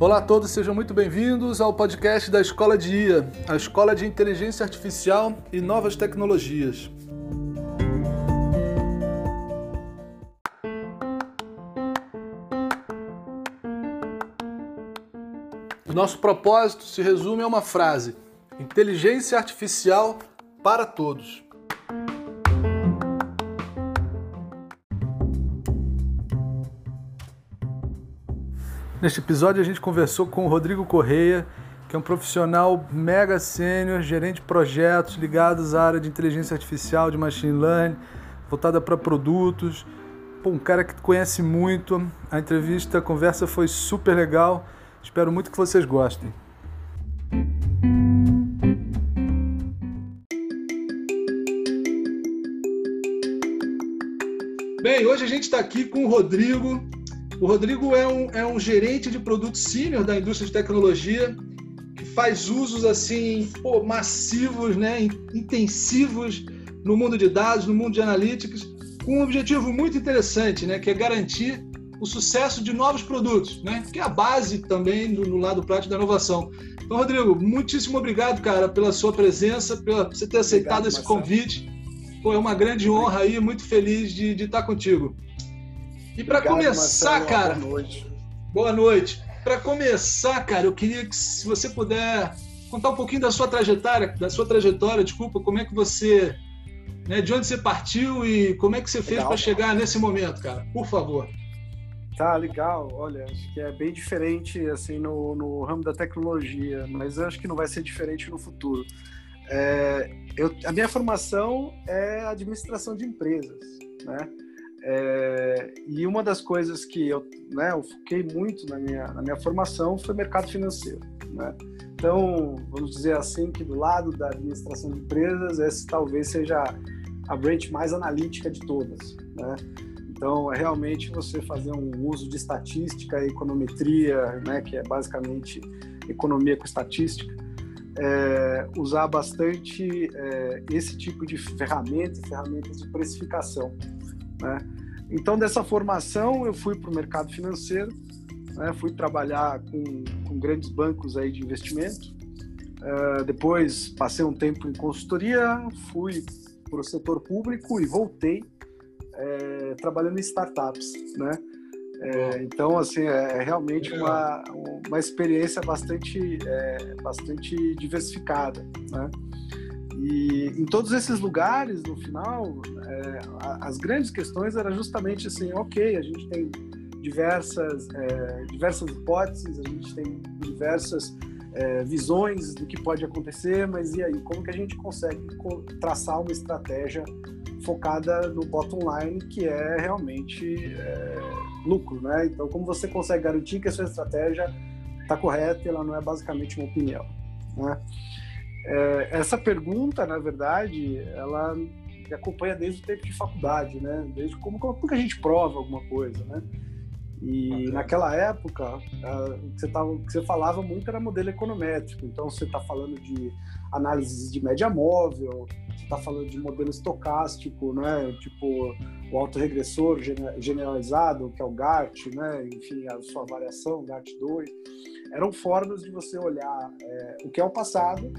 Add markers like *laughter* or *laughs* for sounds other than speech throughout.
Olá a todos, sejam muito bem-vindos ao podcast da Escola de IA, a Escola de Inteligência Artificial e Novas Tecnologias. O nosso propósito se resume a uma frase: inteligência artificial para todos. Neste episódio a gente conversou com o Rodrigo Correia, que é um profissional mega sênior, gerente de projetos ligados à área de inteligência artificial, de machine learning, voltada para produtos. Pô, um cara que conhece muito. A entrevista, a conversa foi super legal. Espero muito que vocês gostem. Bem, hoje a gente está aqui com o Rodrigo, o Rodrigo é um, é um gerente de produtos sênior da indústria de tecnologia que faz usos assim pô, massivos, né, intensivos no mundo de dados, no mundo de analytics, com um objetivo muito interessante, né, que é garantir o sucesso de novos produtos, né, que é a base também do, no lado prático da inovação. Então, Rodrigo, muitíssimo obrigado, cara, pela sua presença, pela você ter aceitado obrigado, esse Marcelo. convite. Pô, é uma grande honra aí, muito feliz de, de estar contigo. E para começar, Marcelo, cara. Boa noite. Boa noite. Para começar, cara, eu queria que se você puder contar um pouquinho da sua trajetória, da sua trajetória, desculpa, como é que você, né, de onde você partiu e como é que você fez para chegar nesse momento, cara? Por favor. Tá, legal. Olha, acho que é bem diferente assim no, no ramo da tecnologia, mas acho que não vai ser diferente no futuro. É, eu, a minha formação é administração de empresas, né? É, e uma das coisas que eu, né, eu foquei muito na minha, na minha formação foi mercado financeiro. Né? Então, vamos dizer assim, que do lado da administração de empresas, essa talvez seja a branch mais analítica de todas. Né? Então, é realmente você fazer um uso de estatística econometria, né, que é basicamente economia com estatística, é, usar bastante é, esse tipo de ferramentas, ferramentas de precificação. Né? Então, dessa formação, eu fui para o mercado financeiro, né? fui trabalhar com, com, grandes bancos aí de investimento. Uh, depois, passei um tempo em consultoria, fui para o setor público e voltei é, trabalhando em startups, né? É, então, assim, é, é realmente uma, uma experiência bastante, é, bastante diversificada, né? E em todos esses lugares, no final, é, as grandes questões eram justamente assim, ok, a gente tem diversas, é, diversas hipóteses, a gente tem diversas é, visões do que pode acontecer, mas e aí, como que a gente consegue traçar uma estratégia focada no bottom line, que é realmente é, lucro, né? Então, como você consegue garantir que a sua estratégia está correta e ela não é basicamente uma opinião, né? É, essa pergunta, na verdade, ela me acompanha desde o tempo de faculdade, né? Desde como, como que a gente prova alguma coisa, né? E naquela época, o que você, tava, o que você falava muito era modelo econométrico. Então, você está falando de análises de média móvel, você está falando de modelo estocástico, né? Tipo, o autorregressor generalizado, que é o GART, né? Enfim, a sua variação, GART2. Eram formas de você olhar é, o que é o passado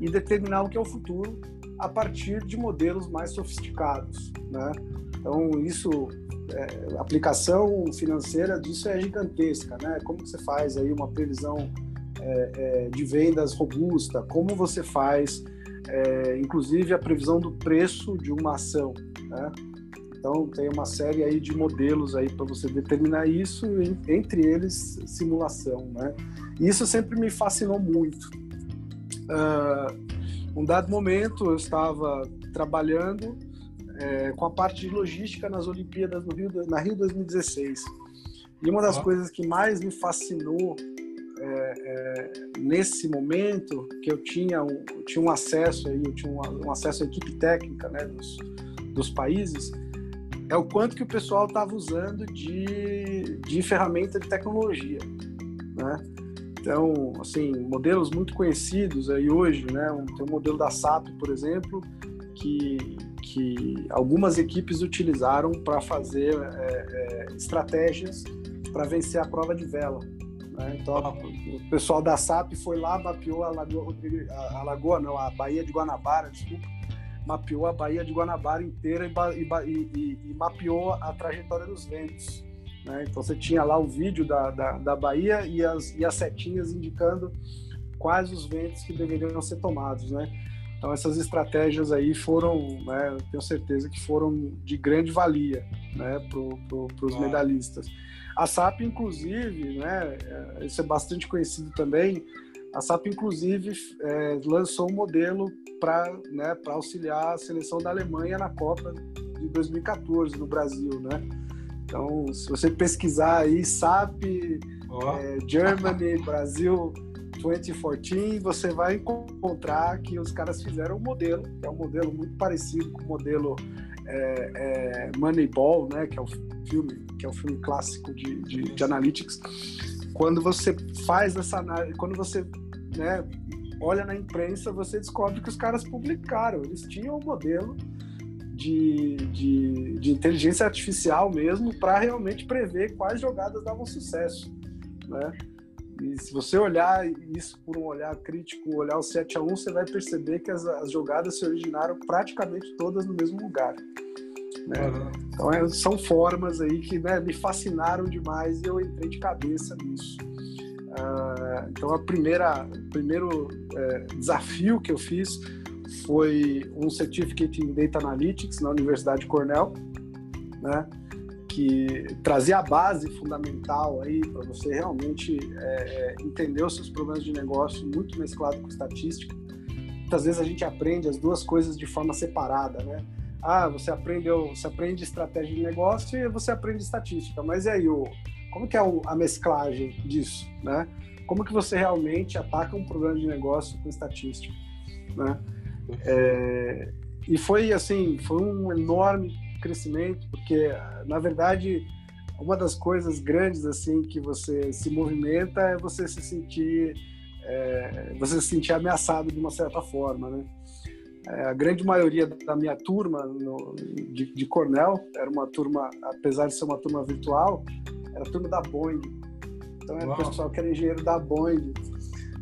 e determinar o que é o futuro a partir de modelos mais sofisticados, né? Então isso, é, aplicação financeira disso é gigantesca, né? Como você faz aí uma previsão é, é, de vendas robusta? Como você faz, é, inclusive a previsão do preço de uma ação, né? Então tem uma série aí de modelos aí para você determinar isso, entre eles simulação, né? E isso sempre me fascinou muito. Uh, um dado momento eu estava trabalhando é, com a parte de logística nas Olimpíadas no Rio, na Rio 2016. E uma das ah. coisas que mais me fascinou é, é, nesse momento, que eu tinha um, eu tinha um acesso aí, eu tinha um, um, acesso à equipe técnica né, dos, dos países, é o quanto que o pessoal estava usando de, de ferramenta de tecnologia, né? Então, assim, modelos muito conhecidos aí hoje, né? Tem um modelo da SAP, por exemplo, que, que algumas equipes utilizaram para fazer é, é, estratégias para vencer a prova de vela. Né? Então, o pessoal da SAP foi lá, mapeou a lagoa, a lagoa, não, a Baía de Guanabara, desculpa, mapeou a Baía de Guanabara inteira e, e, e, e mapeou a trajetória dos ventos. Né? Então, você tinha lá o vídeo da, da, da Baía e as, e as setinhas indicando quais os ventos que deveriam ser tomados, né? Então essas estratégias aí foram, né, tenho certeza que foram de grande valia, né, para os medalhistas. A SAP, inclusive, né, é, isso é bastante conhecido também, a SAP, inclusive, é, lançou um modelo para né, auxiliar a seleção da Alemanha na Copa de 2014 no Brasil, né? Então, se você pesquisar aí, SAP, oh. é, Germany, *laughs* Brasil 2014, você vai encontrar que os caras fizeram um modelo, que é um modelo muito parecido com o modelo é, é, Moneyball, né, que é o filme, que é o filme clássico de, de, de analytics. Quando você faz essa análise, quando você né, olha na imprensa, você descobre que os caras publicaram, eles tinham um modelo de, de, de inteligência artificial mesmo para realmente prever quais jogadas davam sucesso, né? E se você olhar isso por um olhar crítico, olhar o 7 a 1 você vai perceber que as, as jogadas se originaram praticamente todas no mesmo lugar. Né? Uhum. Então é, são formas aí que né, me fascinaram demais e eu entrei de cabeça nisso. Uh, então a primeira, o primeiro é, desafio que eu fiz foi um Certificate in Data Analytics na Universidade Cornell, né? que trazia a base fundamental aí para você realmente é, é, entender os seus problemas de negócio muito mesclado com estatística. Muitas vezes a gente aprende as duas coisas de forma separada, né? Ah, você aprendeu, você aprende estratégia de negócio e você aprende estatística, mas e aí o como que é a mesclagem disso, né? Como que você realmente ataca um problema de negócio com estatística, né? É, e foi assim, foi um enorme crescimento, porque na verdade uma das coisas grandes assim que você se movimenta é você se sentir é, você se sentir ameaçado de uma certa forma, né? É, a grande maioria da minha turma no, de, de, Cornell era uma turma, apesar de ser uma turma virtual, era a turma da Boeing. Então era o pessoal que era engenheiro da Boeing.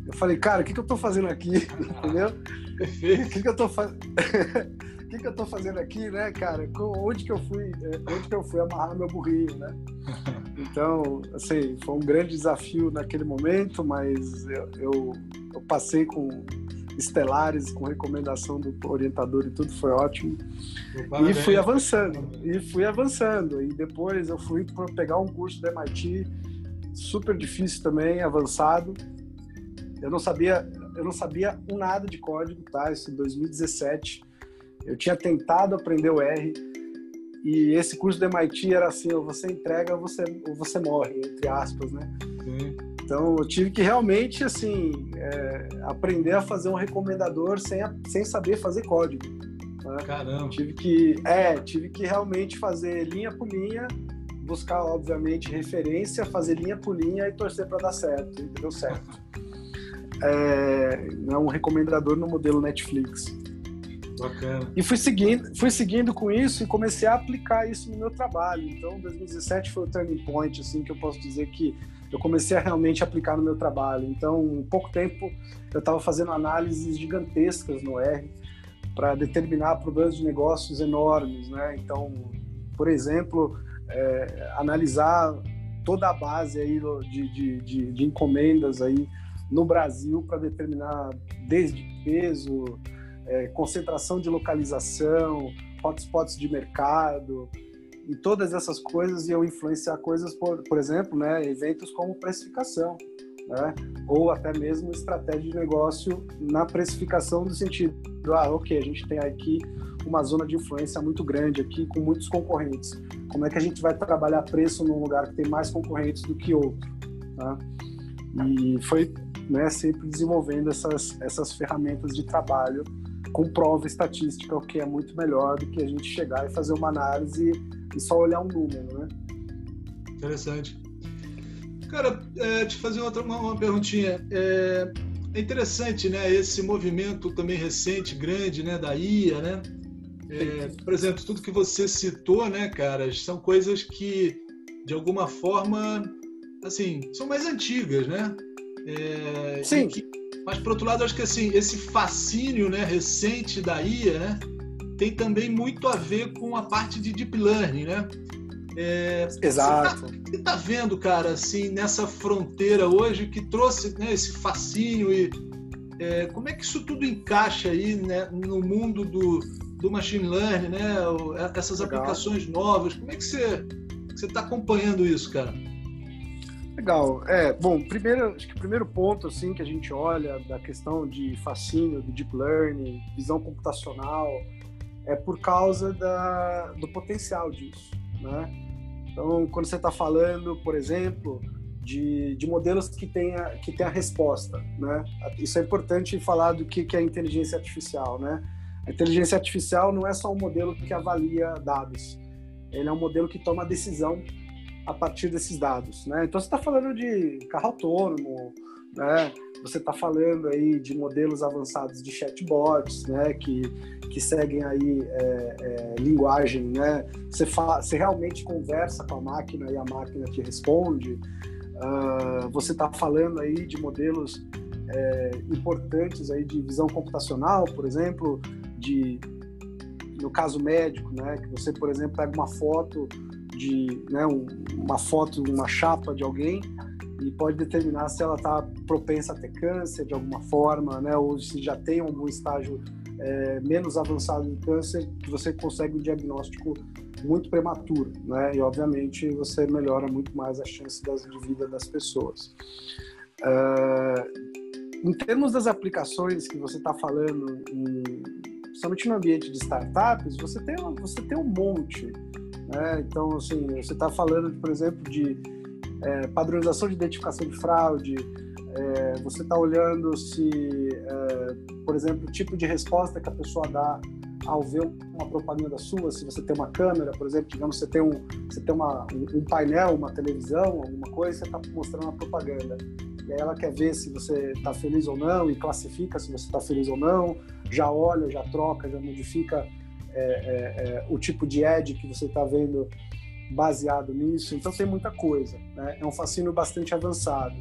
Eu falei, cara, o que, que eu estou fazendo aqui? *laughs* Entendeu? O que, que eu estou fazendo? *laughs* o que, que eu tô fazendo aqui, né, cara? Onde que eu fui, é, onde que eu fui amarrar meu burrinho, né? *laughs* Então, assim, foi um grande desafio naquele momento, mas eu, eu, eu passei com estelares, com recomendação do orientador e tudo, foi ótimo. E fui avançando, e fui avançando. E depois eu fui para pegar um curso da MIT, super difícil também, avançado. Eu não sabia, eu não sabia um nada de código, tá? Isso em 2017. Eu tinha tentado aprender o R e esse curso do MIT era assim, ou você entrega ou você, ou você morre, entre aspas, né? Sim. Então eu tive que realmente assim é, aprender a fazer um recomendador sem, sem saber fazer código. Né? Caramba. Tive que é, tive que realmente fazer linha por linha, buscar obviamente referência, fazer linha por linha e torcer para dar certo. E deu certo. *laughs* é, é um recomendador no modelo Netflix. Bacana. E fui seguindo, fui seguindo com isso e comecei a aplicar isso no meu trabalho. Então, 2017 foi o turning point, assim, que eu posso dizer que eu comecei a realmente aplicar no meu trabalho. Então, em pouco tempo, eu estava fazendo análises gigantescas no R para determinar problemas de negócios enormes, né? Então, por exemplo, é, analisar toda a base aí de, de, de, de encomendas aí no Brasil para determinar desde peso, é, concentração de localização, hotspots de mercado, e todas essas coisas iam influenciar coisas, por, por exemplo, né, eventos como precificação, né, ou até mesmo estratégia de negócio na precificação do sentido, ah, ok, a gente tem aqui uma zona de influência muito grande aqui com muitos concorrentes. Como é que a gente vai trabalhar preço num lugar que tem mais concorrentes do que outro? Né? E foi né, sempre desenvolvendo essas, essas ferramentas de trabalho com prova estatística, o que é muito melhor do que a gente chegar e fazer uma análise e só olhar um número, né? Interessante. Cara, é, te fazer outra, uma, uma perguntinha. É, é, interessante, né? Esse movimento também recente, grande, né? Da IA, né? É, por exemplo, tudo que você citou, né, cara, são coisas que de alguma forma assim, são mais antigas, né? É, Sim. Que, mas, por outro lado, acho que assim, esse fascínio né, recente da IA né, tem também muito a ver com a parte de deep learning, né? É, Exato. Você está tá vendo, cara, assim, nessa fronteira hoje que trouxe né, esse fascínio e é, como é que isso tudo encaixa aí né, no mundo do, do machine learning, né? Essas Legal. aplicações novas. Como é que você está acompanhando isso, cara? Legal. É, bom, primeiro, acho que o primeiro ponto assim que a gente olha da questão de fascínio do deep learning, visão computacional, é por causa da, do potencial disso, né? Então, quando você está falando, por exemplo, de, de modelos que tenha que tenha resposta, né? Isso é importante falar do que, que é inteligência artificial, né? A inteligência artificial não é só um modelo que avalia dados, ele é um modelo que toma decisão a partir desses dados, né? Então você está falando de carro autônomo, né? Você está falando aí de modelos avançados de chatbots, né? Que, que seguem aí é, é, linguagem, né? Você, você realmente conversa com a máquina e a máquina te responde. Uh, você está falando aí de modelos é, importantes aí de visão computacional, por exemplo, de no caso médico, né? Que você, por exemplo, pega uma foto de né, um, uma foto, uma chapa de alguém e pode determinar se ela está propensa a ter câncer de alguma forma, né, ou se já tem algum estágio é, menos avançado de câncer, que você consegue um diagnóstico muito prematuro, né, e obviamente você melhora muito mais a chance das, de vida das pessoas. Uh, em termos das aplicações que você está falando, em, principalmente no ambiente de startups, você tem, você tem um monte. Né? Então, assim, você está falando, por exemplo, de é, padronização de identificação de fraude, é, você está olhando se, é, por exemplo, o tipo de resposta que a pessoa dá ao ver uma propaganda sua, se você tem uma câmera, por exemplo, digamos, você tem um, você tem uma, um, painel, uma televisão, alguma coisa, você está mostrando uma propaganda. E aí ela quer ver se você está feliz ou não e classifica se você está feliz ou não, já olha, já troca, já modifica é, é, é, o tipo de ad que você está vendo baseado nisso. Então tem muita coisa. Né? É um fascínio bastante avançado.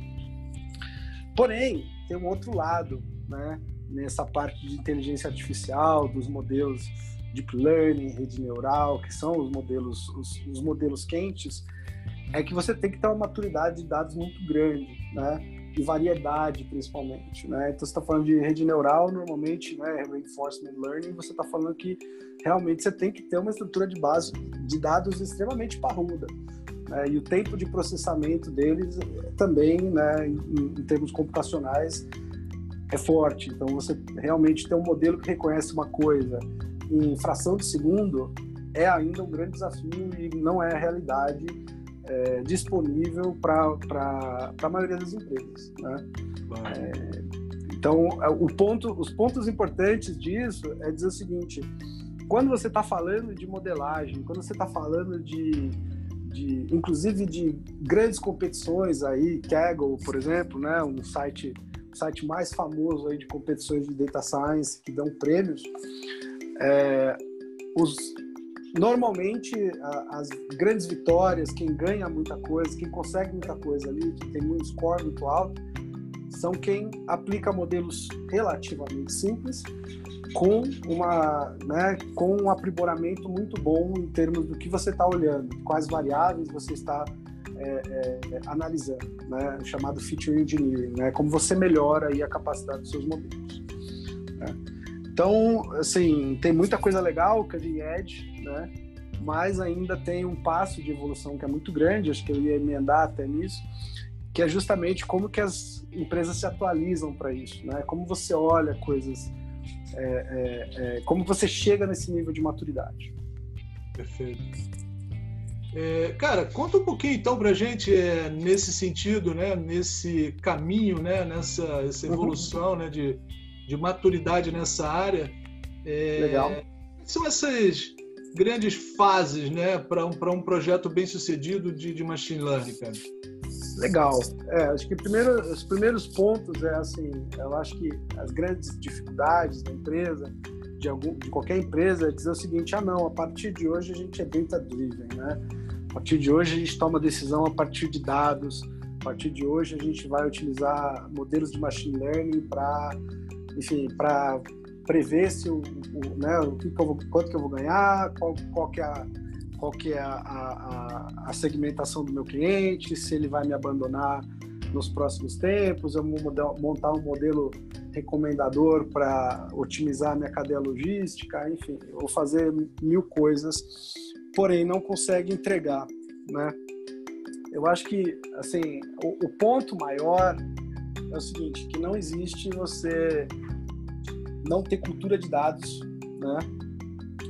Porém, tem um outro lado, né? Nessa parte de inteligência artificial, dos modelos deep learning, rede neural, que são os modelos, os, os modelos quentes, é que você tem que ter uma maturidade de dados muito grande, né? e variedade, principalmente. Né? Então, você está falando de rede neural, normalmente, né, reinforcement learning, você está falando que realmente você tem que ter uma estrutura de base de dados extremamente parruda. Né? E o tempo de processamento deles também, né, em, em termos computacionais, é forte. Então, você realmente ter um modelo que reconhece uma coisa em fração de segundo é ainda um grande desafio e não é a realidade é, disponível para a maioria das empresas. Né? É, então, é, o ponto, os pontos importantes disso é dizer o seguinte: quando você está falando de modelagem, quando você está falando de, de, inclusive de grandes competições aí, Kaggle, por exemplo, né, um site, site mais famoso aí de competições de data science que dão prêmios, é, os, normalmente as grandes vitórias, quem ganha muita coisa, quem consegue muita coisa ali, que tem um score muito alto, são quem aplica modelos relativamente simples com uma, né, com um aprimoramento muito bom em termos do que você está olhando, quais variáveis você está é, é, analisando, né, chamado feature engineering, né, como você melhora aí a capacidade dos seus modelos. Né. Então, assim, tem muita coisa legal, Cutting Edge, né? Mas ainda tem um passo de evolução que é muito grande, acho que eu ia emendar até nisso, que é justamente como que as empresas se atualizam para isso, né? Como você olha coisas, é, é, é, como você chega nesse nível de maturidade. Perfeito. É, cara, conta um pouquinho então para gente é, nesse sentido, né? Nesse caminho, né? Nessa essa uhum. evolução, uhum. né? De de maturidade nessa área. É, Legal. São essas grandes fases né, para um, um projeto bem sucedido de, de machine learning, cara? Legal. É, acho que primeiro, os primeiros pontos é assim, eu acho que as grandes dificuldades da empresa, de, algum, de qualquer empresa, é dizer o seguinte, ah não, a partir de hoje a gente é data driven, né? A partir de hoje a gente toma decisão a partir de dados, partir de hoje a gente vai utilizar modelos de machine learning para, enfim, para prever se o, o, né, o que, que eu vou, quanto que eu vou ganhar, qual, qual que é a qual que é a, a, a, segmentação do meu cliente, se ele vai me abandonar nos próximos tempos, eu vou montar um modelo recomendador para otimizar a minha cadeia logística, enfim, vou fazer mil coisas, porém não consegue entregar, né? Eu acho que, assim, o, o ponto maior é o seguinte, que não existe você não ter cultura de dados, né?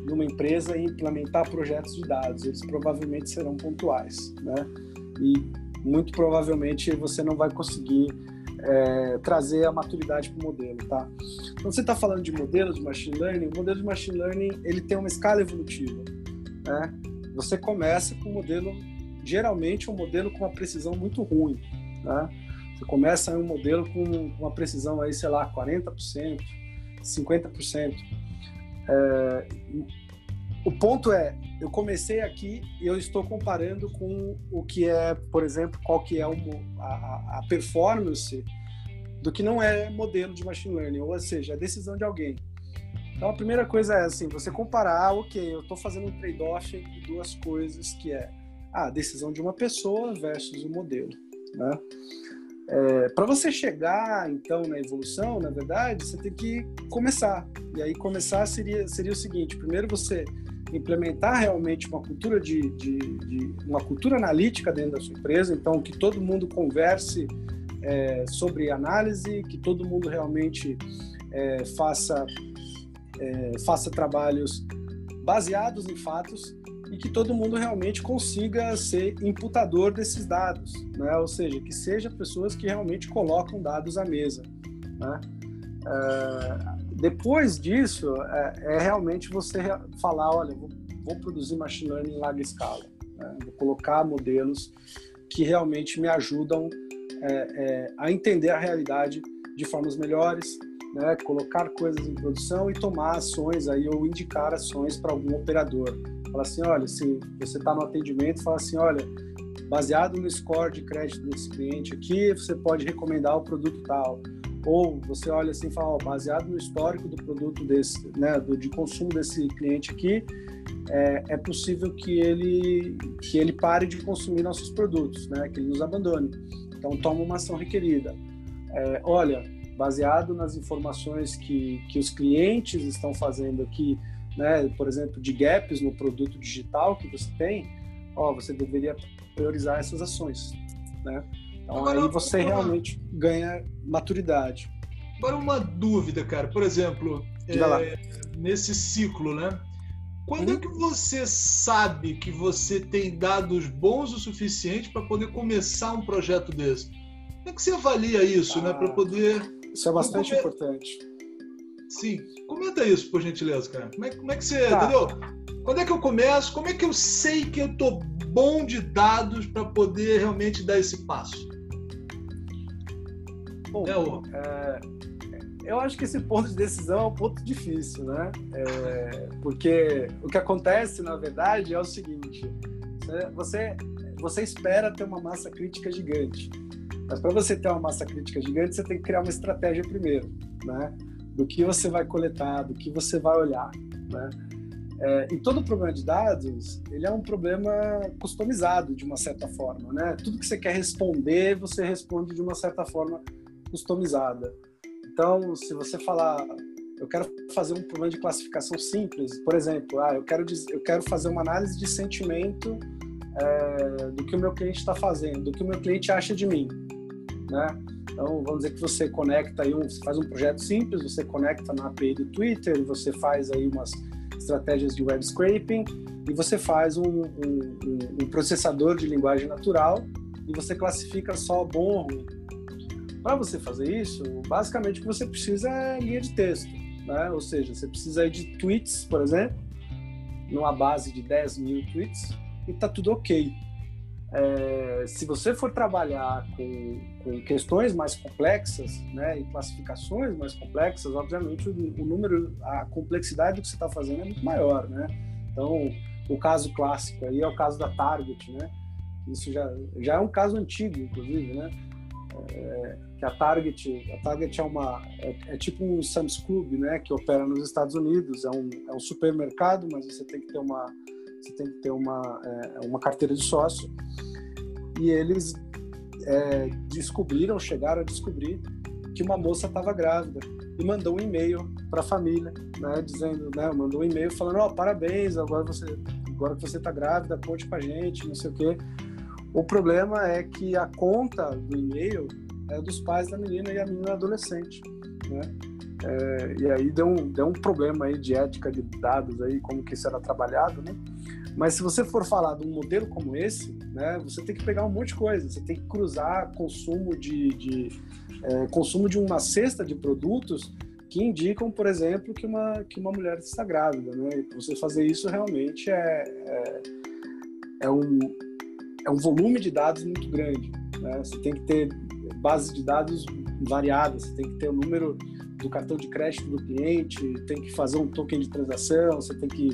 Numa empresa e implementar projetos de dados. Eles provavelmente serão pontuais, né? E muito provavelmente você não vai conseguir é, trazer a maturidade para o modelo, tá? Quando você está falando de modelo de machine learning, o modelo de machine learning ele tem uma escala evolutiva, né? Você começa com um modelo, geralmente um modelo com uma precisão muito ruim, né? Você começa um modelo com uma precisão aí, sei lá, 40%, 50%. É, o ponto é, eu comecei aqui e eu estou comparando com o que é, por exemplo, qual que é o, a, a performance do que não é modelo de machine learning, ou seja, a decisão de alguém. Então a primeira coisa é assim, você comparar, ok, eu estou fazendo um trade-off entre duas coisas que é a decisão de uma pessoa versus o modelo, né? É, para você chegar então na evolução, na verdade, você tem que começar. E aí começar seria seria o seguinte: primeiro você implementar realmente uma cultura de, de, de, uma cultura analítica dentro da sua empresa, então que todo mundo converse é, sobre análise, que todo mundo realmente é, faça é, faça trabalhos baseados em fatos e que todo mundo realmente consiga ser imputador desses dados, né? Ou seja, que seja pessoas que realmente colocam dados à mesa, né? É, depois disso, é, é, realmente você falar, olha, vou, vou, produzir machine learning em larga escala, né? vou colocar modelos que realmente me ajudam é, é, a entender a realidade de formas melhores, né? colocar coisas em produção e tomar ações aí ou indicar ações para algum operador. Fala assim, olha, se você está no atendimento, fala assim, olha, baseado no score de crédito desse cliente aqui, você pode recomendar o produto tal. Ou você olha assim e fala, ó, baseado no histórico do produto desse, né, do, de consumo desse cliente aqui, é, é, possível que ele que ele pare de consumir nossos produtos, né, que ele nos abandone. Então toma uma ação requerida. É, olha, baseado nas informações que, que os clientes estão fazendo aqui né, por exemplo, de gaps no produto digital que você tem, ó, você deveria priorizar essas ações, né? Então Agora, aí você uma... realmente ganha maturidade. Agora uma dúvida, cara. Por exemplo, é, nesse ciclo, né? Quando uhum. é que você sabe que você tem dados bons o suficiente para poder começar um projeto desse? Como é que você avalia isso, né, ah, né? Para poder. Isso é bastante importante. Sim. Comenta isso, por gentileza, cara. Como é, como é que você. Tá. Entendeu? Quando é que eu começo? Como é que eu sei que eu tô bom de dados para poder realmente dar esse passo? Bom, é, é, eu acho que esse ponto de decisão é um ponto difícil, né? É, porque o que acontece, na verdade, é o seguinte: você, você espera ter uma massa crítica gigante. Mas para você ter uma massa crítica gigante, você tem que criar uma estratégia primeiro, né? do que você vai coletar, do que você vai olhar, né? É, e todo problema de dados, ele é um problema customizado de uma certa forma, né? Tudo que você quer responder, você responde de uma certa forma customizada. Então, se você falar, eu quero fazer um problema de classificação simples, por exemplo, ah, eu quero eu quero fazer uma análise de sentimento é, do que o meu cliente está fazendo, do que o meu cliente acha de mim, né? Então, vamos dizer que você conecta aí, um, você faz um projeto simples, você conecta na API do Twitter, você faz aí umas estratégias de web scraping e você faz um, um, um processador de linguagem natural e você classifica só bom ou ruim. Para você fazer isso, basicamente o que você precisa é linha de texto, né? Ou seja, você precisa de tweets, por exemplo, numa base de 10 mil tweets e tá tudo ok. É, se você for trabalhar com, com, questões mais complexas, né, e classificações mais complexas, obviamente o, o número, a complexidade do que você está fazendo é muito maior, né? Então, o caso clássico aí é o caso da Target, né? Isso já, já é um caso antigo, inclusive, né? É, que a Target, a Target é uma é, é, tipo um Sam's Club, né, que opera nos Estados Unidos. É um, é um supermercado, mas você tem que ter uma você tem que ter uma é, uma carteira de sócio. E eles é, descobriram, chegaram a descobrir que uma moça estava grávida e mandou um e-mail para a família, né, dizendo, né, mandou um e-mail falando, ó, oh, parabéns, agora você, agora que você está grávida, conte com a gente, não sei o quê. O problema é que a conta do e-mail é dos pais da menina e a menina é adolescente, né? É, e aí deu um, deu um problema aí de ética de dados aí, como que isso era trabalhado, né? Mas se você for falar de um modelo como esse, né, você tem que pegar um monte de coisa. Você tem que cruzar consumo de, de é, consumo de uma cesta de produtos que indicam, por exemplo, que uma, que uma mulher está grávida. Né? Você fazer isso realmente é, é, é, um, é um volume de dados muito grande. Né? Você tem que ter bases de dados variadas, você tem que ter o número do cartão de crédito do cliente, tem que fazer um token de transação, você tem que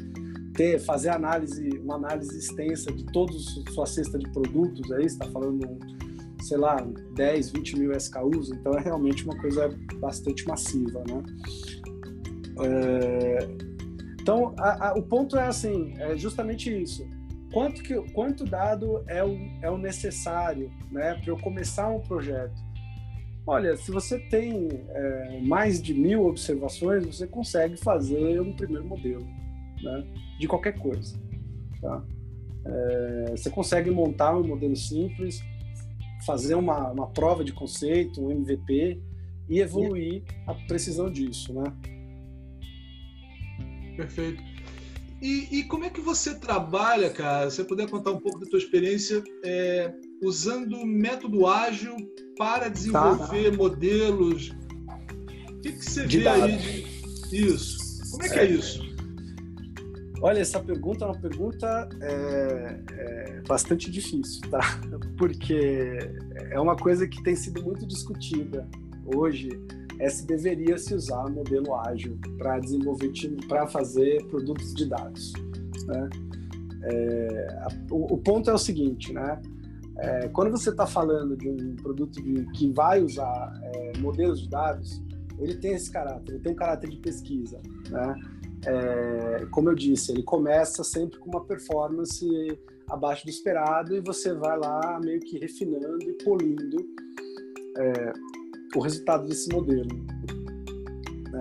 ter, fazer análise, uma análise extensa de toda a sua cesta de produtos, aí está falando, sei lá, 10, 20 mil SKUs, então é realmente uma coisa bastante massiva, né? É, então, a, a, o ponto é assim, é justamente isso. Quanto, que, quanto dado é o, é o necessário né, para eu começar um projeto? Olha, se você tem é, mais de mil observações, você consegue fazer um primeiro modelo né, de qualquer coisa. Tá? É, você consegue montar um modelo simples, fazer uma, uma prova de conceito, um MVP e evoluir a precisão disso, né? Perfeito. E, e, como é que você trabalha, cara? Se você puder contar um pouco da tua experiência é, usando método ágil para desenvolver tá. modelos. O que, que você de vê dados. aí? De... Isso. Como é que é, é isso? Olha, essa pergunta é uma pergunta é, é bastante difícil, tá? *laughs* Porque é uma coisa que tem sido muito discutida hoje é se deveria se usar modelo ágil para desenvolver para fazer produtos de dados. Né? É, o, o, ponto é o seguinte, né? É, quando você está falando de um produto de, que vai usar é, modelos de dados, ele tem esse caráter, ele tem um caráter de pesquisa, né? É, como eu disse, ele começa sempre com uma performance abaixo do esperado e você vai lá meio que refinando e polindo é, o resultado desse modelo.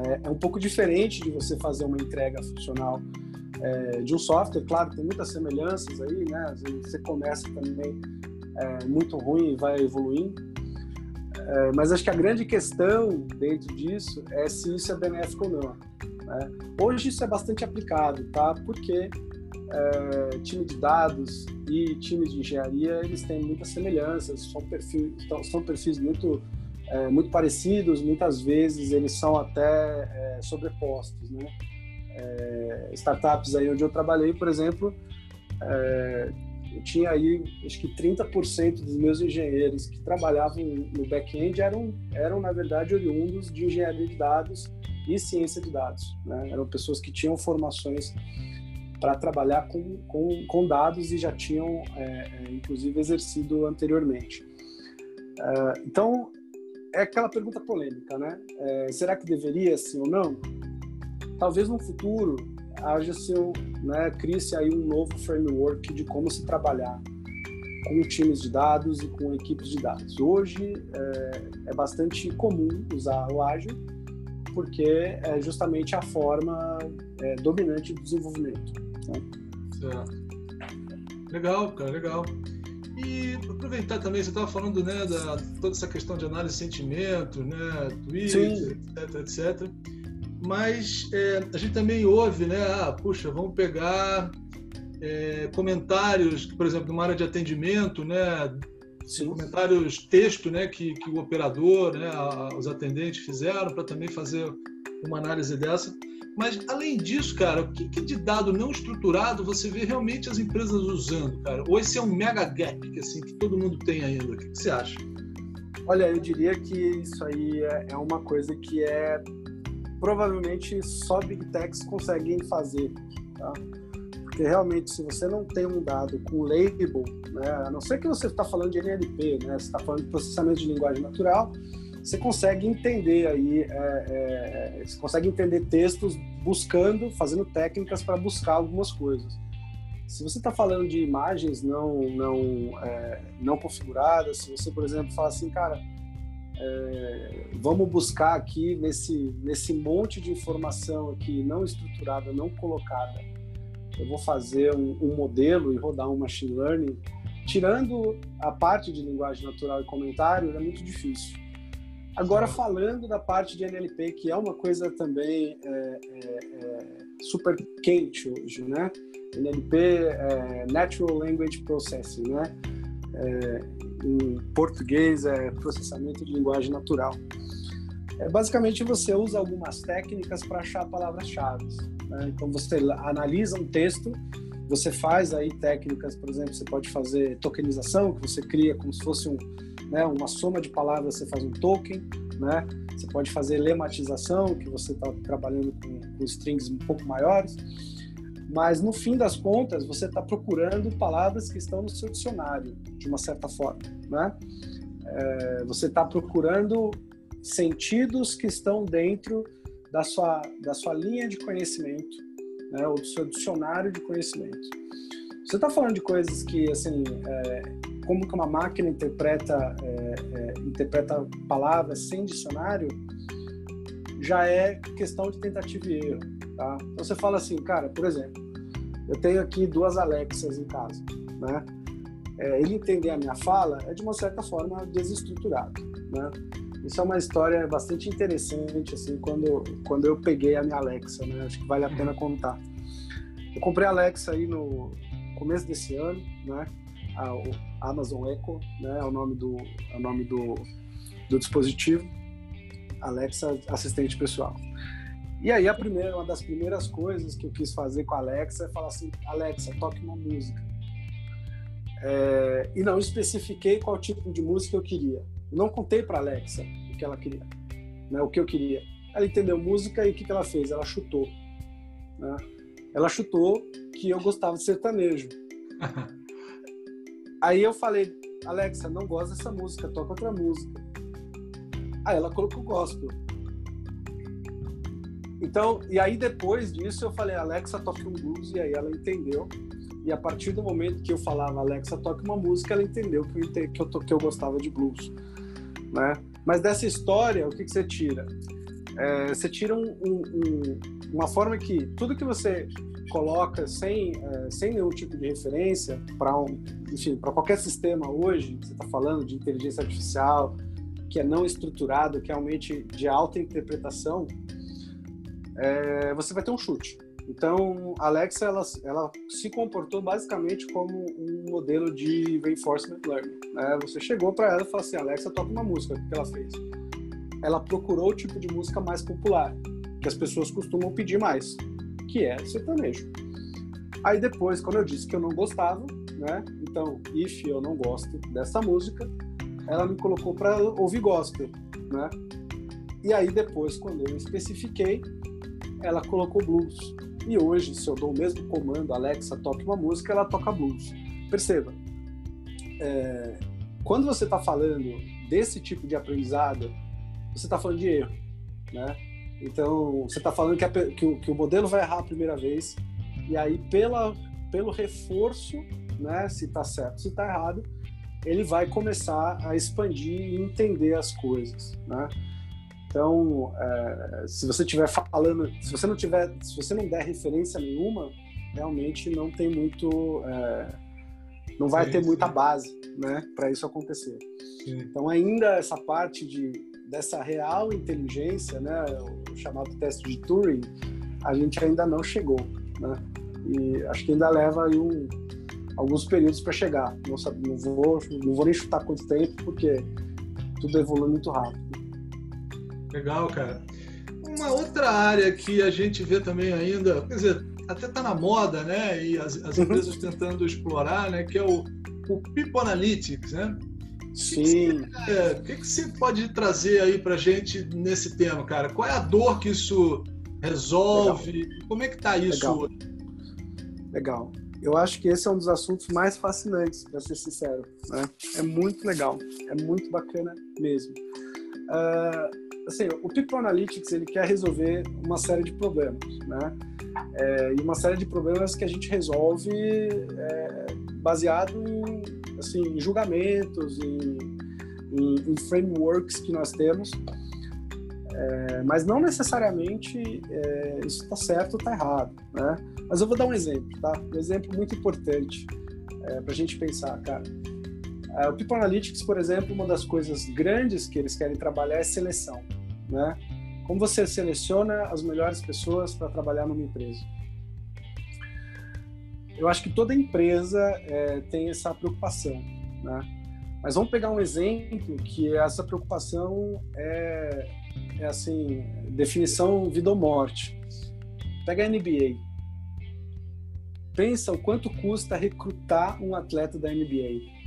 É, é, um pouco diferente de você fazer uma entrega funcional é, de um software, claro, tem muitas semelhanças aí, né? Às vezes você começa também é, muito ruim e vai evoluindo. É, mas acho que a grande questão dentro disso é se isso é benéfico ou não. Né? Hoje isso é bastante aplicado, tá? Porque é, time de dados e time de engenharia eles têm muitas semelhanças, são perfis, são perfis muito é, muito parecidos, muitas vezes eles são até é, sobrepostos, né? Startups aí onde eu trabalhei, por exemplo, eu tinha aí acho que 30% dos meus engenheiros que trabalhavam no back-end eram eram na verdade oriundos de engenharia de dados e ciência de dados. Né? Eram pessoas que tinham formações para trabalhar com, com, com, dados e já tinham, é, é inclusive, exercido anteriormente. É, então, é aquela pergunta polêmica, né? É, será que deveria, sim ou não? Talvez no futuro haja seu, né, crie-se aí um novo framework de como se trabalhar com times de dados e com equipes de dados. Hoje é, é bastante comum usar o ágil, porque é justamente a forma é, dominante do desenvolvimento. Né? Certo. Legal, cara, legal. E aproveitar também, você estava falando né, da toda essa questão de análise de sentimento, né, Twitter, etc, etc. Mas é, a gente também ouve, né, ah, puxa, vamos pegar é, comentários, por exemplo, numa área de atendimento, né, Sim. comentários texto né, que, que o operador, né, a, os atendentes fizeram para também fazer uma análise dessa. Mas, além disso, cara, o que, que, de dado não estruturado você vê realmente as empresas usando, cara? Ou esse é um mega gap que, assim, que todo mundo tem ainda? O que, que você acha? Olha, eu diria que isso aí é, é uma coisa que é provavelmente só Big Techs conseguem fazer, tá? Porque realmente se você não tem um dado com label, né, a não ser que você está falando de NLP, né, você está falando de processamento de linguagem natural, você consegue entender aí, é, é, você consegue entender textos buscando, fazendo técnicas para buscar algumas coisas. Se você está falando de imagens não não é, não configuradas, se você, por exemplo, fala assim, cara, é, vamos buscar aqui nesse nesse monte de informação aqui não estruturada, não colocada, eu vou fazer um, um modelo e rodar um machine learning, tirando a parte de linguagem natural e comentário, é muito difícil. Agora, falando da parte de NLP, que é uma coisa também é, é, é super quente hoje, né? NLP é Natural Language Processing, né? É, em português é processamento de linguagem natural. É, basicamente, você usa algumas técnicas para achar palavras-chave. Né? Então, você analisa um texto, você faz aí técnicas, por exemplo, você pode fazer tokenização, que você cria como se fosse um, né, uma soma de palavras, você faz um token, né? Você pode fazer lematização, que você está trabalhando com, com strings um pouco maiores mas no fim das contas você está procurando palavras que estão no seu dicionário de uma certa forma, né? É, você está procurando sentidos que estão dentro da sua da sua linha de conhecimento, né? Ou do seu dicionário de conhecimento. Você está falando de coisas que assim é, como que uma máquina interpreta é, é interpreta palavras sem dicionário já é questão de tentativa e erro. Tá? Então você fala assim, cara, por exemplo, eu tenho aqui duas Alexas em casa, né? É, ele entender a minha fala é de uma certa forma desestruturado, né? Isso é uma história bastante interessante, assim, quando, quando eu peguei a minha Alexa, né? Acho que vale a pena contar. Eu comprei a Alexa aí no começo desse ano, né? A, o Amazon Echo, né? É o nome do, é o nome do, do dispositivo. Alexa, assistente pessoal. E aí a primeira, uma das primeiras coisas que eu quis fazer com a Alexa é falar assim, Alexa, toque uma música. É, e não especifiquei qual tipo de música eu queria. Não contei para Alexa o que ela queria, né, o que eu queria. Ela entendeu música e o que, que ela fez? Ela chutou. Né? Ela chutou que eu gostava de sertanejo. *laughs* aí eu falei, Alexa, não gosto dessa música, toca outra música. Aí ela colocou gospel. Então, e aí depois disso eu falei, Alexa, toque um blues, e aí ela entendeu. E a partir do momento que eu falava, Alexa, toque uma música, ela entendeu que eu, que eu, que eu gostava de blues. Né? Mas dessa história, o que, que você tira? É, você tira um, um, um, uma forma que tudo que você coloca sem, é, sem nenhum tipo de referência para um, para qualquer sistema hoje, você está falando de inteligência artificial, que é não estruturado, que é realmente de alta interpretação, é, você vai ter um chute. Então, Alexa ela, ela se comportou basicamente como um modelo de reinforcement learning. Né? Você chegou para ela e falou assim: Alexa, toca uma música. O que ela fez? Ela procurou o tipo de música mais popular, que as pessoas costumam pedir mais, que é sertanejo. Aí depois, quando eu disse que eu não gostava, né? Então, if eu não gosto dessa música, ela me colocou para ouvir gospel, né? E aí depois, quando eu especifiquei, ela colocou blues. E hoje, se eu dou o mesmo comando, Alexa, toque uma música, ela toca blues. Perceba, é, quando você está falando desse tipo de aprendizado, você está falando de erro, né? Então, você está falando que, a, que, o, que, o, modelo vai errar a primeira vez, e aí, pela, pelo reforço, né, se está certo, se está errado, ele vai começar a expandir e entender as coisas, né? Então, é, se você estiver falando, se você não tiver, se você não der referência nenhuma, realmente não tem muito, é, não vai sim, ter muita sim. base, né, para isso acontecer. Sim. Então, ainda essa parte de dessa real inteligência, né, o chamado teste de Turing, a gente ainda não chegou, né? E acho que ainda leva aí um, alguns períodos para chegar. Não, não vou, não vou nem chutar quanto tempo, porque tudo evolui muito rápido. Legal, cara. Uma outra área que a gente vê também ainda, quer dizer, até está na moda, né? E as, as uhum. empresas tentando explorar, né? Que é o, o People Analytics, né? Sim. É, o que, que você pode trazer aí para gente nesse tema, cara? Qual é a dor que isso resolve? Legal. Como é que tá isso? Legal. Legal. Eu acho que esse é um dos assuntos mais fascinantes, para ser sincero. Né? É muito legal, é muito bacana mesmo. Uh, assim, o People Analytics ele quer resolver uma série de problemas, né? É, e uma série de problemas que a gente resolve é, baseado em, assim, em julgamentos, em, em, em, frameworks que nós temos, é, mas não necessariamente é, isso está certo ou está errado, né? Mas eu vou dar um exemplo, tá? Um exemplo muito importante é, para a gente pensar, cara. É, o People Analytics, por exemplo, uma das coisas grandes que eles querem trabalhar é seleção, né? Como você seleciona as melhores pessoas para trabalhar numa empresa? Eu acho que toda empresa é, tem essa preocupação, né? Mas vamos pegar um exemplo que essa preocupação é, é assim, definição vida ou morte. Pega a NBA. Pensa o quanto custa recrutar um atleta da NBA.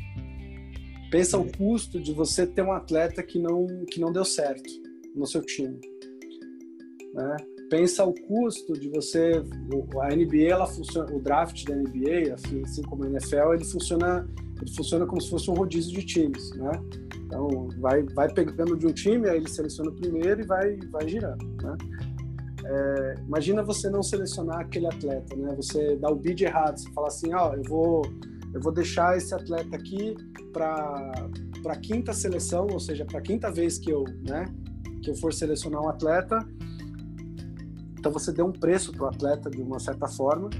Pensa o custo de você ter um atleta que não, que não deu certo no seu time. Né? Pensa o custo de você. A NBA, ela funciona, o draft da NBA, assim, assim como a NFL, ele funciona, ele funciona como se fosse um rodízio de times. Né? Então, vai, vai pegando de um time, aí ele seleciona o primeiro e vai, vai girando. Né? É, imagina você não selecionar aquele atleta, né? Você dá o bid errado, você fala assim, ó, oh, eu vou eu vou deixar esse atleta aqui para para quinta seleção, ou seja, para quinta vez que eu, né, que eu for selecionar um atleta. Então você deu um preço para o atleta de uma certa forma,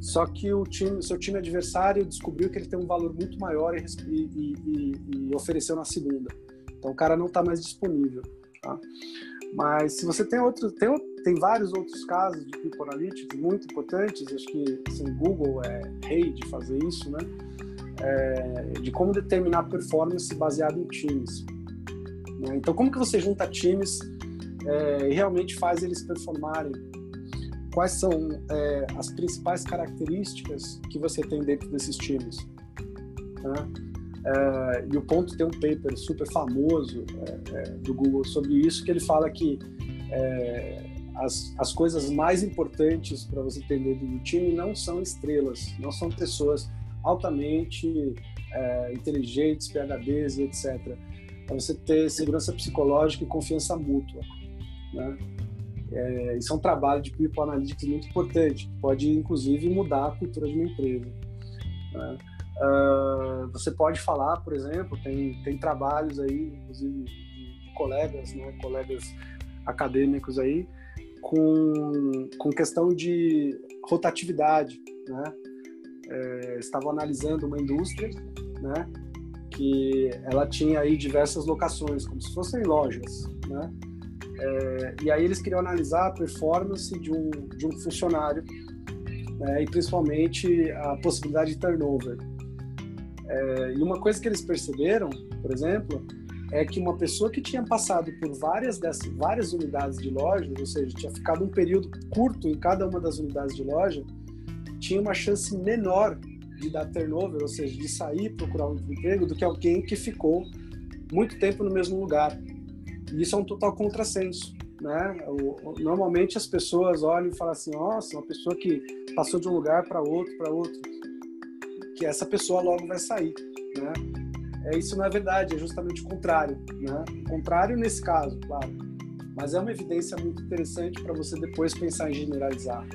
só que o time, seu time adversário descobriu que ele tem um valor muito maior e, e, e, e ofereceu na segunda. Então o cara não está mais disponível. Tá? Mas se você tem outros, tem, tem vários outros casos de People Analytics muito importantes, acho que assim, Google é rei de fazer isso, né? É, de como determinar performance baseado em times. Né? Então, como que você junta times é, e realmente faz eles performarem? Quais são é, as principais características que você tem dentro desses times? Né? É, e o Ponto tem um paper super famoso é, é, do Google sobre isso, que ele fala que as, as coisas mais importantes para você dentro do time não são estrelas, não são pessoas altamente inteligentes, PHDs etc. Para você ter segurança psicológica e confiança mútua. Né? É, isso é um trabalho de people analytics muito importante, pode inclusive mudar a cultura de uma empresa. Né? Uh, você pode falar, por exemplo, tem, tem trabalhos aí, inclusive de, colegas, né, colegas acadêmicos aí, com, com questão de rotatividade, né? É, estavam analisando uma indústria, né? Que ela tinha aí diversas locações, como se fossem lojas, né? É, e aí eles queriam analisar a performance de um, de um funcionário né? e principalmente a possibilidade de turnover. É, e uma coisa que eles perceberam, por exemplo, é que uma pessoa que tinha passado por várias dessas várias unidades de loja, ou seja, tinha ficado um período curto em cada uma das unidades de loja, tinha uma chance menor de dar turnover, ou seja, de sair procurar um emprego, do que alguém que ficou muito tempo no mesmo lugar. E isso é um total contrassenso. Né? Normalmente as pessoas olham e falam assim: nossa, uma pessoa que passou de um lugar para outro, para outro que essa pessoa logo vai sair, né? É, isso não é verdade, é justamente o contrário, né? O contrário nesse caso, claro. Mas é uma evidência muito interessante para você depois pensar em generalizar.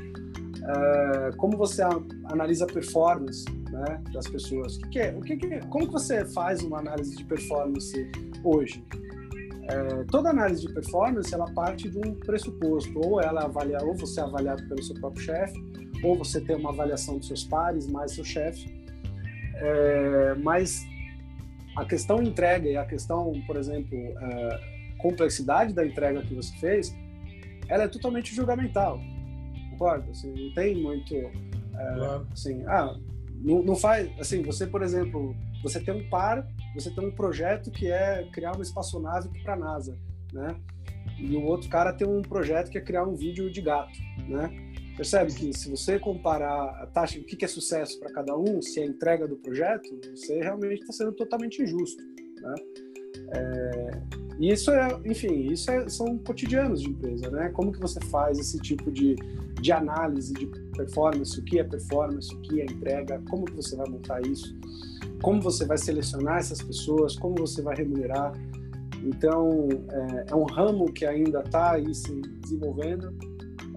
É, como você analisa a performance né, das pessoas? O que, que é? O que, que? Como que você faz uma análise de performance hoje? É, toda análise de performance ela parte de um pressuposto, ou ela avalia, ou você é avaliado pelo seu próprio chefe, ou você tem uma avaliação dos seus pares mais seu chefe. É, mas a questão entrega e a questão, por exemplo, é, complexidade da entrega que você fez, ela é totalmente julgamental. Concorda? Assim, não tem muito. É, claro. Assim, ah, não, não faz. Assim, você, por exemplo, você tem um par, você tem um projeto que é criar uma espaçonave para a NASA, né? E o outro cara tem um projeto que é criar um vídeo de gato, né? Percebe que se você comparar a taxa, o que é sucesso para cada um, se é a entrega do projeto, você realmente está sendo totalmente injusto. Né? É, e isso é, enfim, isso é, são cotidianos de empresa, né? Como que você faz esse tipo de, de análise de performance, o que é performance, o que é entrega, como que você vai montar isso, como você vai selecionar essas pessoas, como você vai remunerar. Então, é, é um ramo que ainda está aí se desenvolvendo.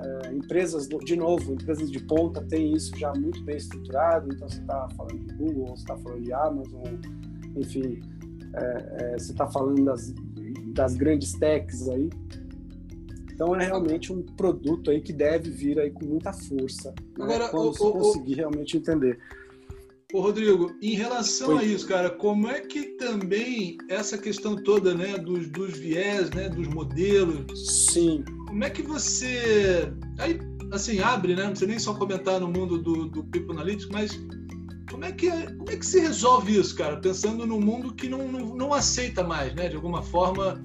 É, empresas, de novo, empresas de ponta têm isso já muito bem estruturado. Então, você está falando de Google, você está falando de Amazon, enfim, é, é você está falando das, das grandes techs aí. Então é realmente um produto aí que deve vir aí com muita força. Né? Agora, quando você conseguir o, realmente entender. Ô Rodrigo, em relação Foi. a isso, cara, como é que também essa questão toda, né, dos, dos viés, né, dos modelos, sim, como é que você aí assim abre, né, não precisa nem só comentar no mundo do, do People Analytics, mas como é que como é que se resolve isso, cara, pensando no mundo que não, não, não aceita mais, né, de alguma forma